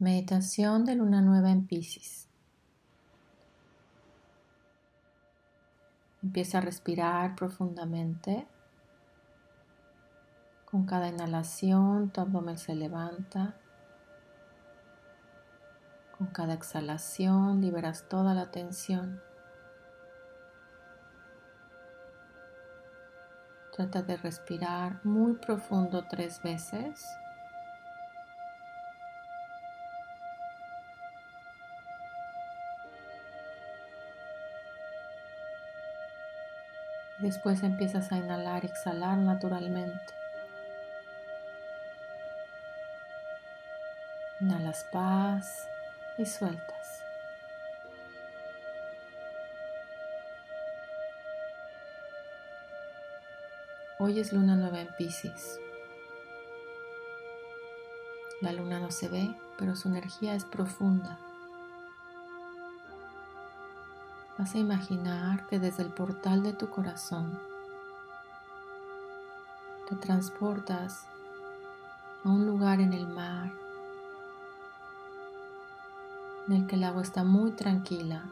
Meditación de luna nueva en Pisces. Empieza a respirar profundamente. Con cada inhalación tu abdomen se levanta. Con cada exhalación liberas toda la tensión. Trata de respirar muy profundo tres veces. Después empiezas a inhalar y exhalar naturalmente. Inhalas paz y sueltas. Hoy es luna nueva en Pisces. La luna no se ve, pero su energía es profunda. Vas a imaginar que desde el portal de tu corazón te transportas a un lugar en el mar en el que el agua está muy tranquila,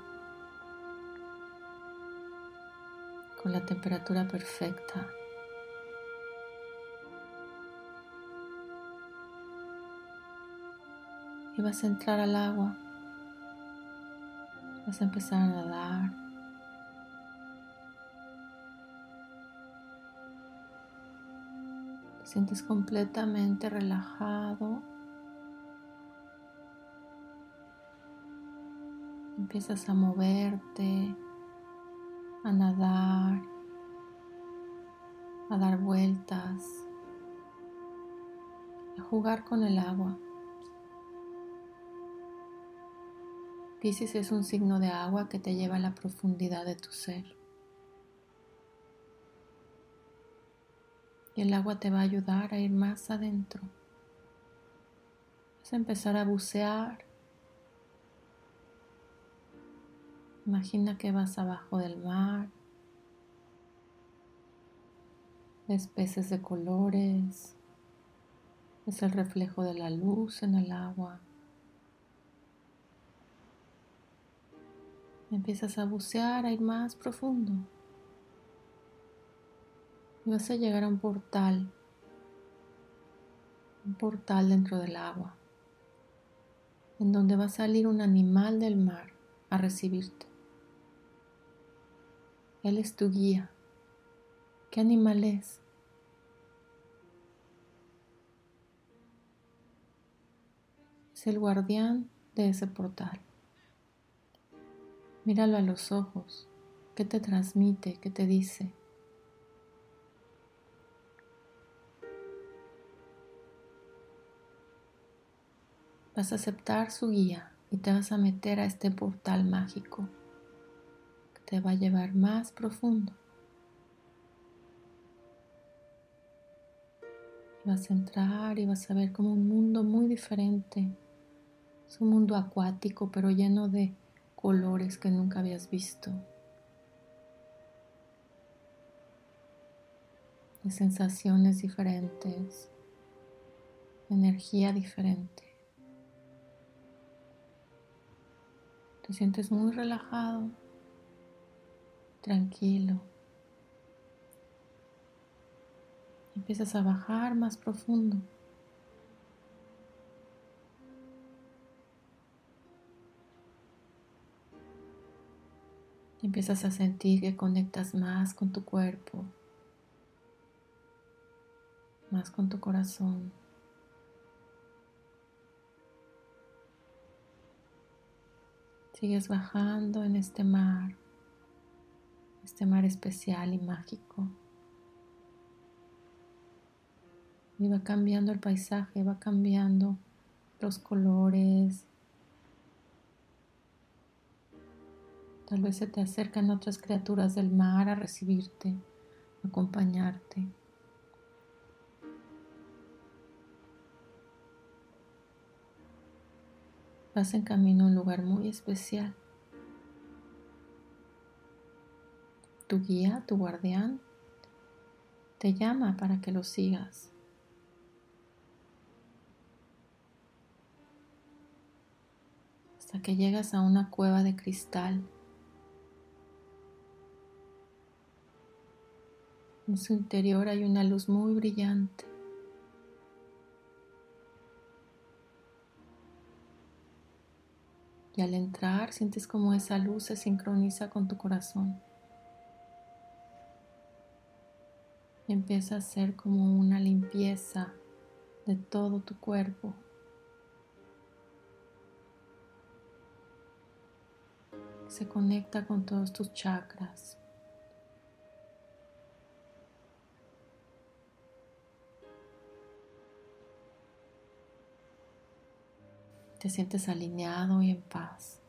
con la temperatura perfecta. Y vas a entrar al agua Vas a empezar a nadar. Te sientes completamente relajado. Empiezas a moverte, a nadar, a dar vueltas, a jugar con el agua. Pisces es un signo de agua que te lleva a la profundidad de tu ser. Y el agua te va a ayudar a ir más adentro. Vas a empezar a bucear. Imagina que vas abajo del mar. Ves peces de colores. Es el reflejo de la luz en el agua. Empiezas a bucear, a ir más profundo. Y vas a llegar a un portal, un portal dentro del agua, en donde va a salir un animal del mar a recibirte. Él es tu guía. ¿Qué animal es? Es el guardián de ese portal. Míralo a los ojos. ¿Qué te transmite? ¿Qué te dice? Vas a aceptar su guía y te vas a meter a este portal mágico que te va a llevar más profundo. Vas a entrar y vas a ver como un mundo muy diferente. Es un mundo acuático pero lleno de colores que nunca habías visto, sensaciones diferentes, energía diferente. Te sientes muy relajado, tranquilo. Empiezas a bajar más profundo. Empiezas a sentir que conectas más con tu cuerpo, más con tu corazón. Sigues bajando en este mar, este mar especial y mágico. Y va cambiando el paisaje, va cambiando los colores, Tal vez se te acercan otras criaturas del mar a recibirte, a acompañarte. Vas en camino a un lugar muy especial. Tu guía, tu guardián, te llama para que lo sigas. hasta que llegas a una cueva de cristal. En su interior hay una luz muy brillante. Y al entrar sientes como esa luz se sincroniza con tu corazón. Empieza a ser como una limpieza de todo tu cuerpo. Se conecta con todos tus chakras. Te sientes alineado y en paz.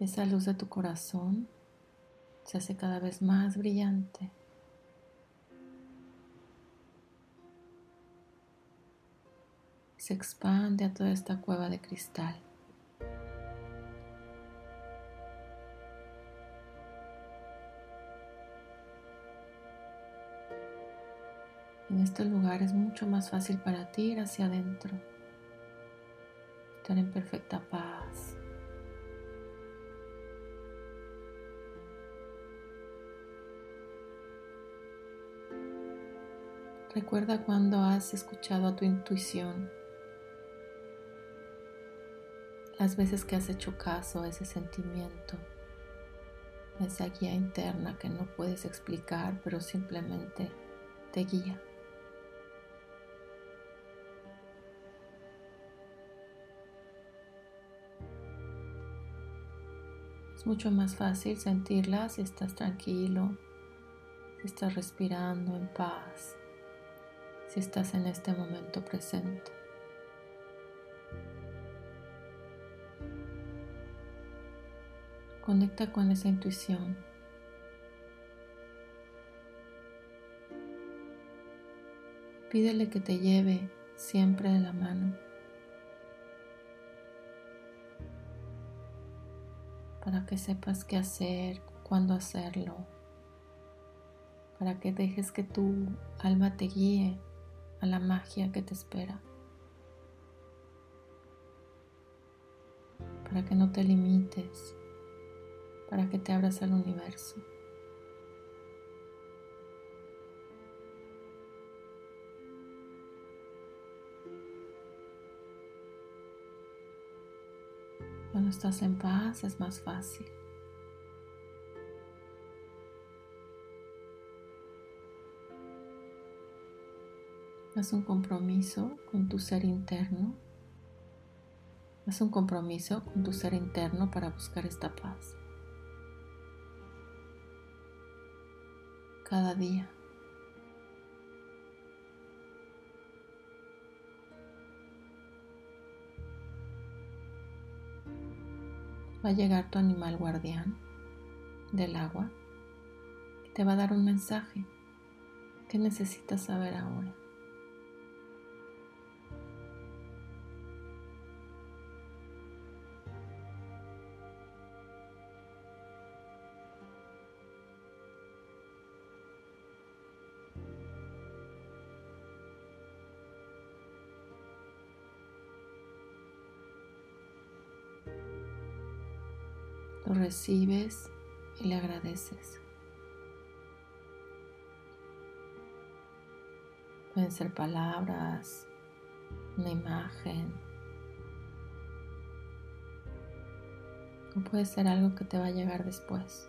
Esa luz de tu corazón se hace cada vez más brillante. Se expande a toda esta cueva de cristal. En este lugar es mucho más fácil para ti ir hacia adentro, estar en perfecta paz. Recuerda cuando has escuchado a tu intuición, las veces que has hecho caso a ese sentimiento, a esa guía interna que no puedes explicar, pero simplemente te guía. Es mucho más fácil sentirla si estás tranquilo, si estás respirando en paz, si estás en este momento presente. Conecta con esa intuición. Pídele que te lleve siempre de la mano. Para que sepas qué hacer, cuándo hacerlo, para que dejes que tu alma te guíe a la magia que te espera, para que no te limites, para que te abras al universo. Cuando estás en paz es más fácil. Haz un compromiso con tu ser interno. Haz un compromiso con tu ser interno para buscar esta paz. Cada día. Va a llegar tu animal guardián del agua y te va a dar un mensaje que necesitas saber ahora. Lo recibes y le agradeces. Pueden ser palabras, una imagen, o puede ser algo que te va a llegar después.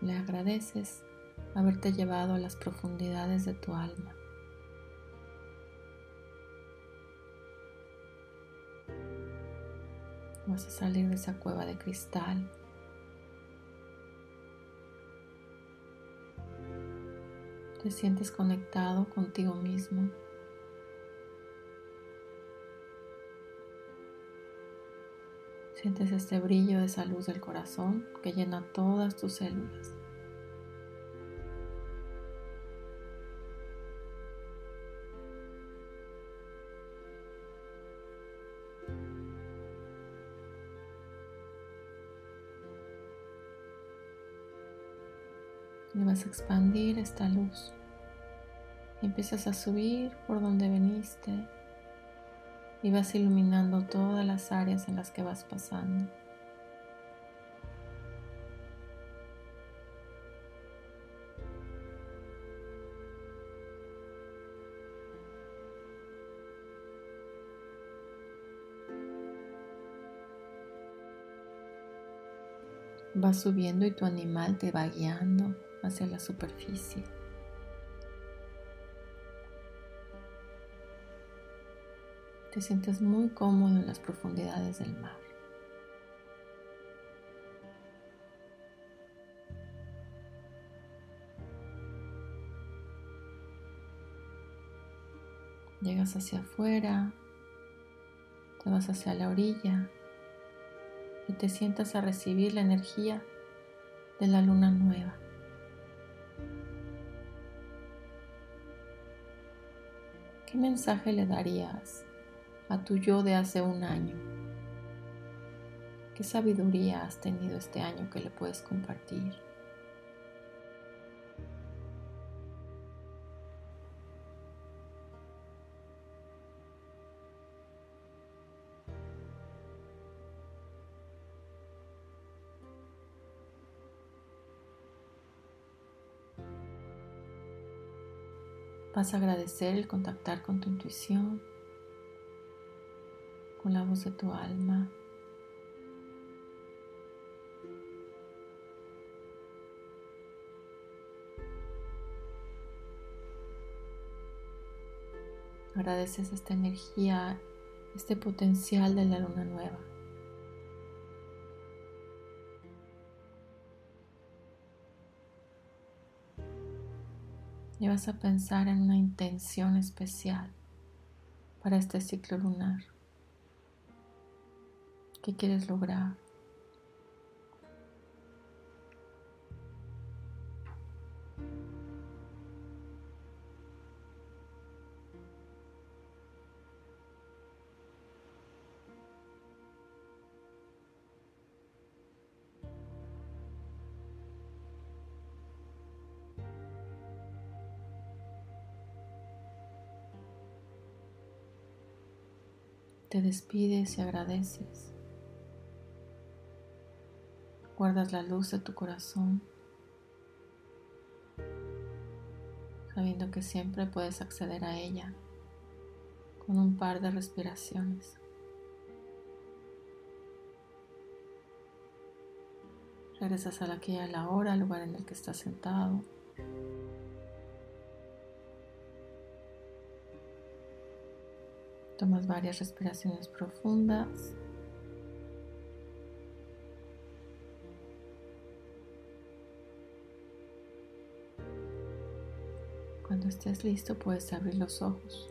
Le agradeces haberte llevado a las profundidades de tu alma. Vas a salir de esa cueva de cristal. Te sientes conectado contigo mismo. Sientes este brillo de esa luz del corazón que llena todas tus células. Expandir esta luz. Empiezas a subir por donde veniste y vas iluminando todas las áreas en las que vas pasando. Vas subiendo y tu animal te va guiando hacia la superficie. Te sientes muy cómodo en las profundidades del mar. Llegas hacia afuera, te vas hacia la orilla y te sientas a recibir la energía de la luna nueva. ¿Qué mensaje le darías a tu yo de hace un año? ¿Qué sabiduría has tenido este año que le puedes compartir? Vas a agradecer el contactar con tu intuición, con la voz de tu alma. Agradeces esta energía, este potencial de la luna nueva. Y vas a pensar en una intención especial para este ciclo lunar. ¿Qué quieres lograr? Te despides y agradeces. Guardas la luz de tu corazón, sabiendo que siempre puedes acceder a ella con un par de respiraciones. Regresas a la que la hora, al lugar en el que estás sentado. Tomas varias respiraciones profundas. Cuando estés listo puedes abrir los ojos.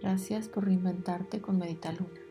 Gracias por reinventarte con Medita Luna.